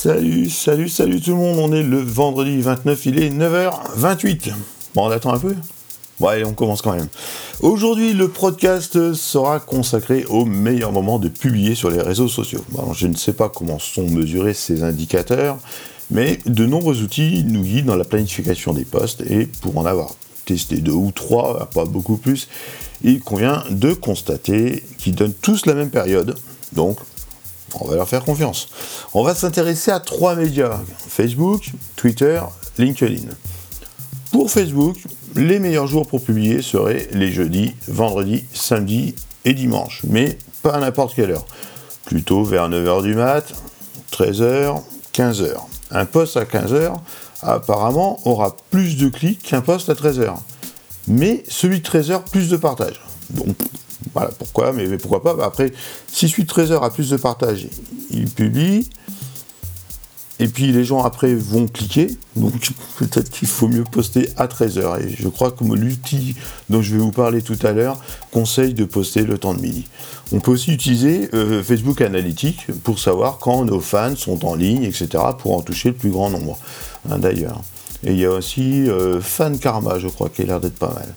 Salut, salut tout le monde, on est le vendredi 29, il est 9h28. Bon, on attend un peu? Bon, allez, on commence quand même. Aujourd'hui, le podcast sera consacré au meilleur moment de publier sur les réseaux sociaux. Je ne sais pas comment sont mesurés ces indicateurs, mais de nombreux outils nous guident dans la planification des posts et pour en avoir testé deux ou trois, pas beaucoup plus, il convient de constater qu'ils donnent tous la même période. Donc, on va leur faire confiance. On va s'intéresser à trois médias, Facebook, Twitter, LinkedIn. Pour Facebook, les meilleurs jours pour publier seraient les jeudis, vendredis, samedis et dimanches, mais pas à n'importe quelle heure. Plutôt vers 9h du mat, 13h, 15h. Un post à 15h, apparemment, aura plus de clics qu'un post à 13h. Mais celui de 13h, plus de partage. Donc, voilà, pourquoi, mais, pourquoi pas. Bah, après, si suite 13 heures a plus de partage, il publie. Et puis les gens après vont cliquer, donc peut-être qu'il faut mieux poster à 13h. Et je crois que l'outil dont je vais vous parler tout à l'heure conseille de poster le temps de midi. On peut aussi utiliser euh, Facebook Analytics pour savoir quand nos fans sont en ligne, etc., pour en toucher le plus grand nombre, hein, d'ailleurs. Et il y a aussi euh, Fan Karma, je crois, qui a l'air d'être pas mal.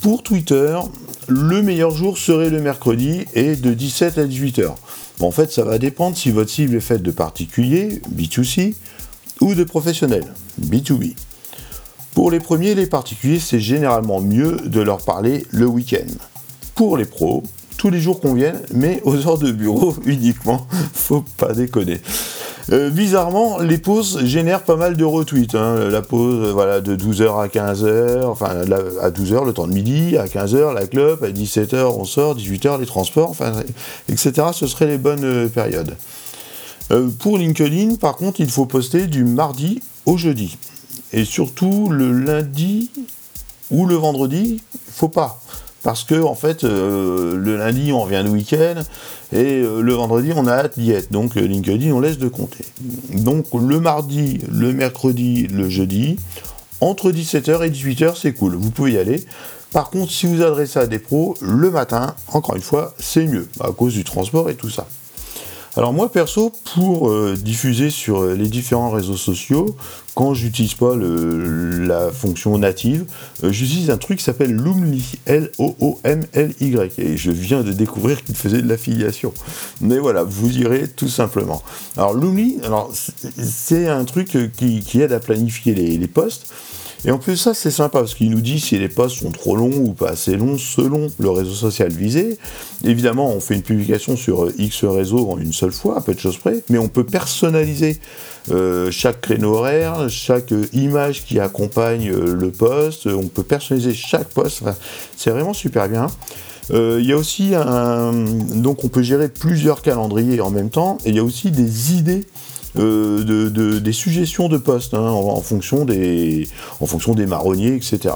Pour Twitter, le meilleur jour serait le mercredi et de 17 à 18 h en fait, ça va dépendre si votre cible est faite de particuliers, B2C, ou de professionnels, B2B. Pour les premiers, les particuliers, c'est généralement mieux de leur parler le week-end. Pour les pros, tous les jours conviennent, mais aux heures de bureau uniquement, faut pas déconner. Euh, bizarrement, les pauses génèrent pas mal de retweets. Hein. La pause voilà, de 12h à 15h, enfin à 12h le temps de midi, à 15h la club, à 17h on sort, 18h les transports, etc. Ce seraient les bonnes euh, périodes. Euh, pour LinkedIn, par contre, il faut poster du mardi au jeudi. Et surtout le lundi ou le vendredi, faut pas parce que en fait euh, le lundi on revient le week-end et euh, le vendredi on a hâte d'y être. Donc euh, LinkedIn on laisse de compter. Donc le mardi, le mercredi, le jeudi, entre 17h et 18h c'est cool, vous pouvez y aller. Par contre si vous adressez à des pros, le matin, encore une fois, c'est mieux, à cause du transport et tout ça. Alors moi perso, pour euh, diffuser sur euh, les différents réseaux sociaux, quand j'utilise pas la fonction native, euh, j'utilise un truc qui s'appelle Loomly, L-O-O-M-L-Y, et je viens de découvrir qu'il faisait de l'affiliation. Mais voilà, vous irez tout simplement. Alors Loomly, c'est un truc qui, aide à planifier les, les posts. Et en plus, ça, c'est sympa parce qu'il nous dit si les posts sont trop longs ou pas assez longs selon le réseau social visé. Évidemment, on fait une publication sur euh, X réseau en une seule fois, à peu de choses près, mais on peut personnaliser euh, chaque créneau horaire, chaque euh, image qui accompagne le post. On peut personnaliser chaque post. c'est vraiment super bien. Il y a aussi un. Donc, on peut gérer plusieurs calendriers en même temps. Et il y a aussi des idées euh, de, des suggestions de postes hein, en, fonction des, en fonction des marronniers, etc.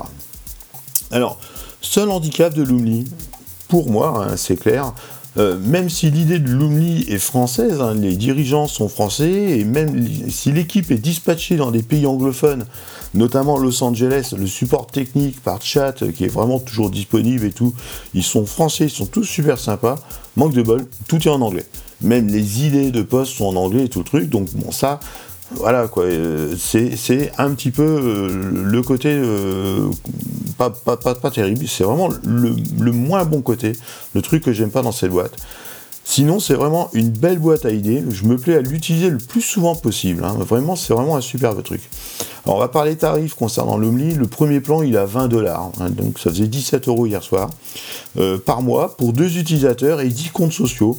Alors, seul handicap de Lumni, pour moi, hein, c'est clair, euh, même si l'idée de Lumni est française, hein, les dirigeants sont français, et même si l'équipe est dispatchée dans des pays anglophones, notamment Los Angeles, le support technique par chat qui est vraiment toujours disponible et tout, ils sont français, ils sont tous super sympas, manque de bol, tout est en anglais même les idées de poste sont en anglais et tout le truc. Donc bon, ça, voilà quoi, euh, c'est un petit peu euh, le côté euh, pas, pas, terrible, c'est vraiment le, moins bon côté, le truc que j'aime pas dans cette boîte. Sinon, c'est vraiment une belle boîte à idées. Je me plais à l'utiliser le plus souvent possible. Hein. Vraiment, c'est vraiment un superbe truc. Alors, on va parler tarifs concernant l'Omni. Le premier plan, il a 20 dollars. Hein. donc, ça faisait 17 euros hier soir par mois pour deux utilisateurs et 10 comptes sociaux.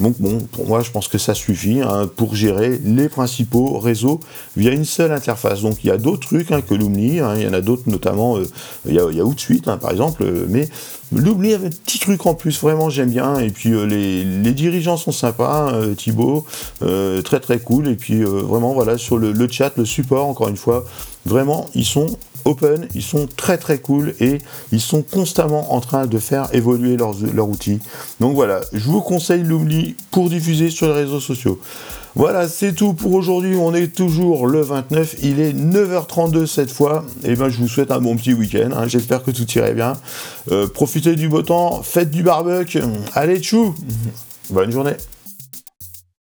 Donc bon, pour moi, je pense que ça suffit hein, pour gérer les principaux réseaux via une seule interface. Donc il y a d'autres trucs hein, que l'Oomni, hein, il y en a d'autres notamment, euh, il, y a, Outsuite par exemple, euh, mais l'Oomni avait un petit truc en plus, vraiment j'aime bien. Et puis euh, les, dirigeants sont sympas, Thibaut, très très cool. Et puis vraiment voilà, sur le chat, le support, encore une fois, vraiment, ils sont open, ils sont très très cool et ils sont constamment en train de faire évoluer leurs, leurs outils. Donc voilà, je vous conseille l'oubli pour diffuser sur les réseaux sociaux. Voilà, c'est tout pour aujourd'hui. On est toujours le 29. Il est 9h32 cette fois. Et eh ben, je vous souhaite un bon petit week-end. Hein. J'espère que tout irait bien. Euh, profitez du beau temps. Faites du barbecue. Allez, tchou. Bonne journée.